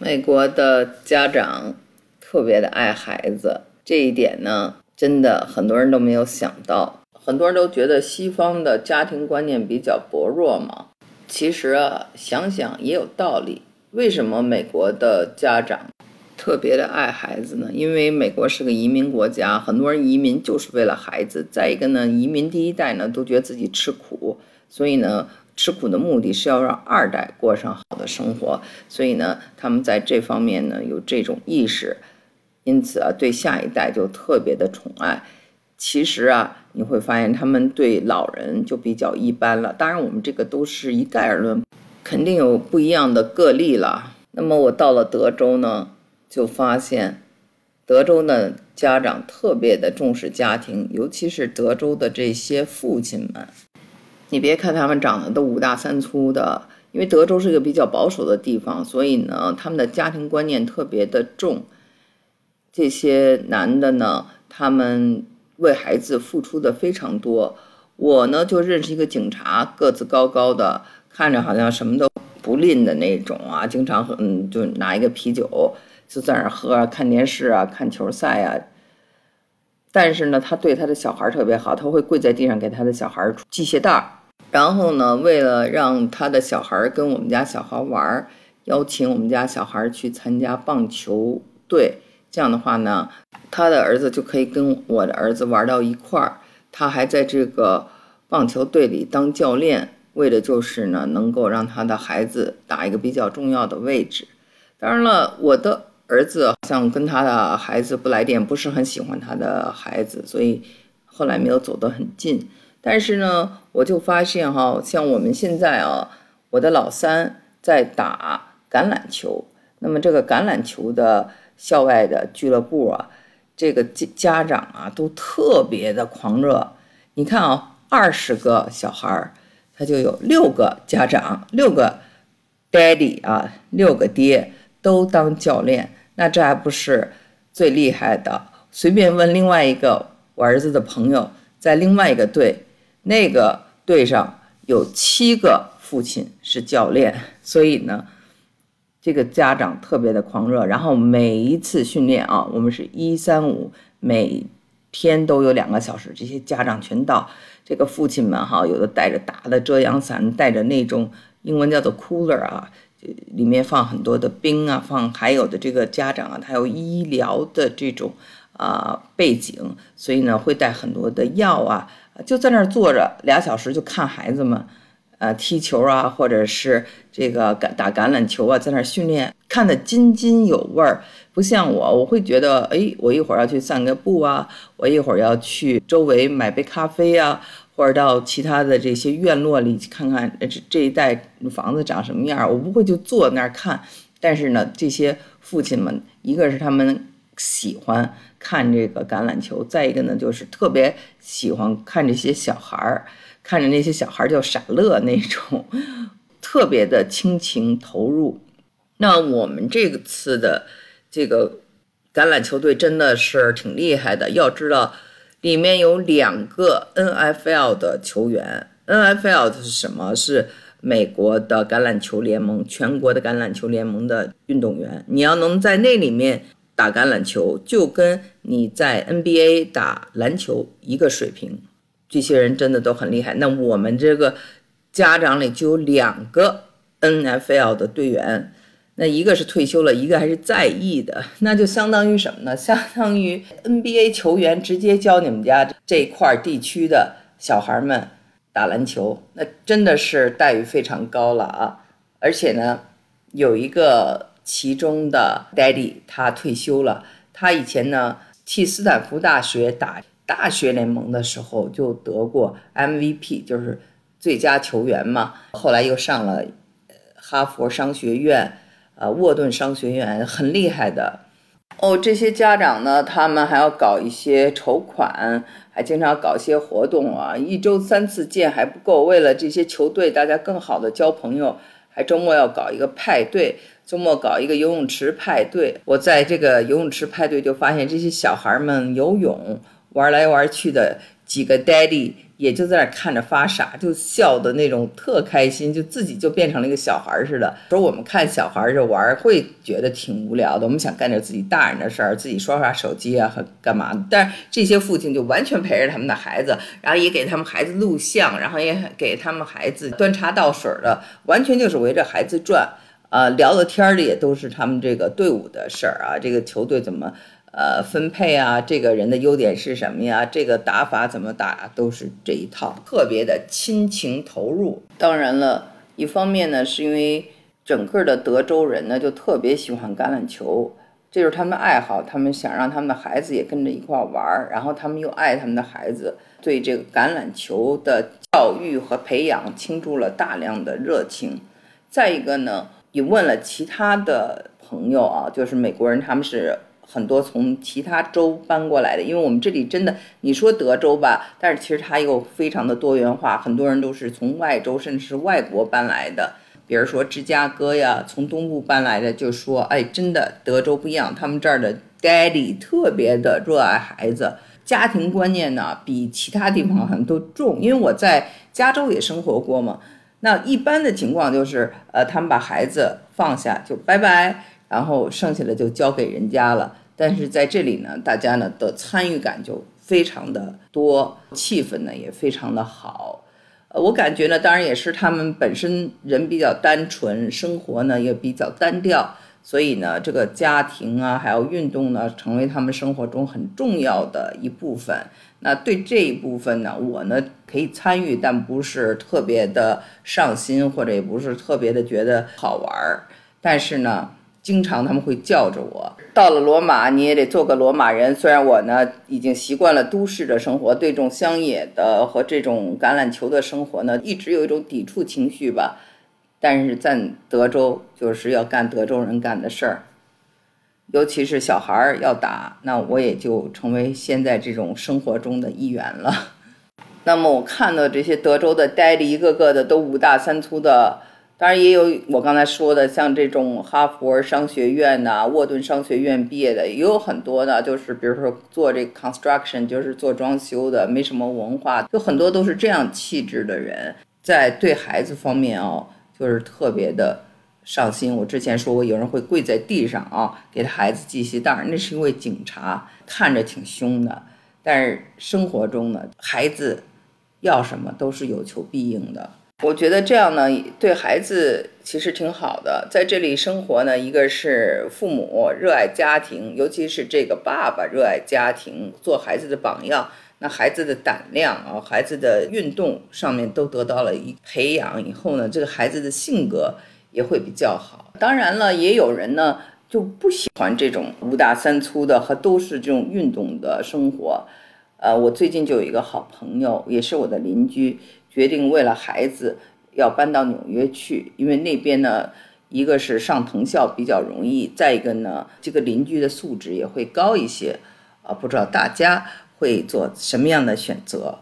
美国的家长特别的爱孩子，这一点呢，真的很多人都没有想到。很多人都觉得西方的家庭观念比较薄弱嘛，其实啊，想想也有道理。为什么美国的家长特别的爱孩子呢？因为美国是个移民国家，很多人移民就是为了孩子。再一个呢，移民第一代呢都觉得自己吃苦，所以呢。吃苦的目的是要让二代过上好的生活，所以呢，他们在这方面呢有这种意识，因此啊，对下一代就特别的宠爱。其实啊，你会发现他们对老人就比较一般了。当然，我们这个都是一概而论，肯定有不一样的个例了。那么我到了德州呢，就发现德州的家长特别的重视家庭，尤其是德州的这些父亲们。你别看他们长得都五大三粗的，因为德州是一个比较保守的地方，所以呢，他们的家庭观念特别的重。这些男的呢，他们为孩子付出的非常多。我呢，就认识一个警察，个子高高的，看着好像什么都不吝的那种啊，经常嗯，就拿一个啤酒就在那儿喝，看电视啊，看球赛啊。但是呢，他对他的小孩特别好，他会跪在地上给他的小孩系鞋带儿。然后呢，为了让他的小孩跟我们家小孩玩儿，邀请我们家小孩去参加棒球队。这样的话呢，他的儿子就可以跟我的儿子玩到一块儿。他还在这个棒球队里当教练，为的就是呢，能够让他的孩子打一个比较重要的位置。当然了，我的儿子好像跟他的孩子不来电，不是很喜欢他的孩子，所以后来没有走得很近。但是呢，我就发现哈，像我们现在啊，我的老三在打橄榄球。那么这个橄榄球的校外的俱乐部啊，这个家家长啊都特别的狂热。你看啊，二十个小孩儿，他就有六个家长，六个 daddy 啊，六个爹都当教练。那这还不是最厉害的？随便问另外一个我儿子的朋友，在另外一个队。那个队上有七个父亲是教练，所以呢，这个家长特别的狂热。然后每一次训练啊，我们是一三五，每天都有两个小时，这些家长全到。这个父亲们哈，有的带着大的遮阳伞，带着那种英文叫做 cooler 啊，里面放很多的冰啊，放还有的这个家长啊，他有医疗的这种啊背景，所以呢会带很多的药啊。就在那儿坐着俩小时，就看孩子们，呃，踢球啊，或者是这个橄打橄榄球啊，在那儿训练，看得津津有味儿。不像我，我会觉得，哎，我一会儿要去散个步啊，我一会儿要去周围买杯咖啡啊，或者到其他的这些院落里去看看这这一带房子长什么样。我不会就坐那儿看，但是呢，这些父亲们，一个是他们。喜欢看这个橄榄球，再一个呢，就是特别喜欢看这些小孩儿，看着那些小孩儿就傻乐那种，特别的倾情投入。那我们这次的这个橄榄球队真的是挺厉害的，要知道里面有两个 NFL 的球员，NFL 是什么？是美国的橄榄球联盟，全国的橄榄球联盟的运动员。你要能在那里面。打橄榄球就跟你在 NBA 打篮球一个水平，这些人真的都很厉害。那我们这个家长里就有两个 NFL 的队员，那一个是退休了，一个还是在役的，那就相当于什么呢？相当于 NBA 球员直接教你们家这块地区的小孩们打篮球，那真的是待遇非常高了啊！而且呢，有一个。其中的 Daddy 他退休了，他以前呢替斯坦福大学打大学联盟的时候就得过 MVP，就是最佳球员嘛。后来又上了哈佛商学院，呃，沃顿商学院，很厉害的。哦，这些家长呢，他们还要搞一些筹款，还经常搞一些活动啊，一周三次见还不够，为了这些球队大家更好的交朋友，周末要搞一个派对。周末搞一个游泳池派对，我在这个游泳池派对就发现这些小孩们游泳玩来玩去的，几个 daddy 也就在那看着发傻，就笑的那种特开心，就自己就变成了一个小孩似的。说我们看小孩儿玩，会觉得挺无聊的，我们想干点自己大人的事儿，自己刷刷手机啊和干嘛。但是这些父亲就完全陪着他们的孩子，然后也给他们孩子录像，然后也给他们孩子端茶倒水的，完全就是围着孩子转。啊，聊的天儿的也都是他们这个队伍的事儿啊，这个球队怎么呃分配啊，这个人的优点是什么呀？这个打法怎么打，都是这一套，特别的亲情投入。当然了，一方面呢，是因为整个的德州人呢就特别喜欢橄榄球，这就是他们的爱好，他们想让他们的孩子也跟着一块玩儿，然后他们又爱他们的孩子，对这个橄榄球的教育和培养倾注了大量的热情。再一个呢。也问了其他的朋友啊，就是美国人，他们是很多从其他州搬过来的。因为我们这里真的，你说德州吧，但是其实它又非常的多元化，很多人都是从外州甚至是外国搬来的。比如说芝加哥呀，从东部搬来的，就说，哎，真的德州不一样，他们这儿的 daddy 特别的热爱孩子，家庭观念呢比其他地方好像都重。因为我在加州也生活过嘛。那一般的情况就是，呃，他们把孩子放下就拜拜，然后剩下的就交给人家了。但是在这里呢，大家呢的参与感就非常的多，气氛呢也非常的好。呃，我感觉呢，当然也是他们本身人比较单纯，生活呢也比较单调。所以呢，这个家庭啊，还有运动呢，成为他们生活中很重要的一部分。那对这一部分呢，我呢可以参与，但不是特别的上心，或者也不是特别的觉得好玩儿。但是呢，经常他们会叫着我。到了罗马，你也得做个罗马人。虽然我呢已经习惯了都市的生活，对这种乡野的和这种橄榄球的生活呢，一直有一种抵触情绪吧。但是在德州，就是要干德州人干的事儿，尤其是小孩儿要打，那我也就成为现在这种生活中的一员了。那么我看到这些德州的呆着一个个的都五大三粗的，当然也有我刚才说的，像这种哈佛商学院呐、沃顿商学院毕业的，也有很多的，就是比如说做这 construction，就是做装修的，没什么文化，有很多都是这样气质的人，在对孩子方面哦。就是特别的上心。我之前说过，有人会跪在地上啊，给他孩子系鞋带儿，那是因为警察看着挺凶的。但是生活中呢，孩子要什么都是有求必应的。我觉得这样呢，对孩子其实挺好的。在这里生活呢，一个是父母热爱家庭，尤其是这个爸爸热爱家庭，做孩子的榜样。那孩子的胆量啊，孩子的运动上面都得到了一培养以后呢，这个孩子的性格也会比较好。当然了，也有人呢就不喜欢这种五大三粗的和都是这种运动的生活。呃，我最近就有一个好朋友，也是我的邻居，决定为了孩子要搬到纽约去，因为那边呢，一个是上藤校比较容易，再一个呢，这个邻居的素质也会高一些。啊，不知道大家。会做什么样的选择？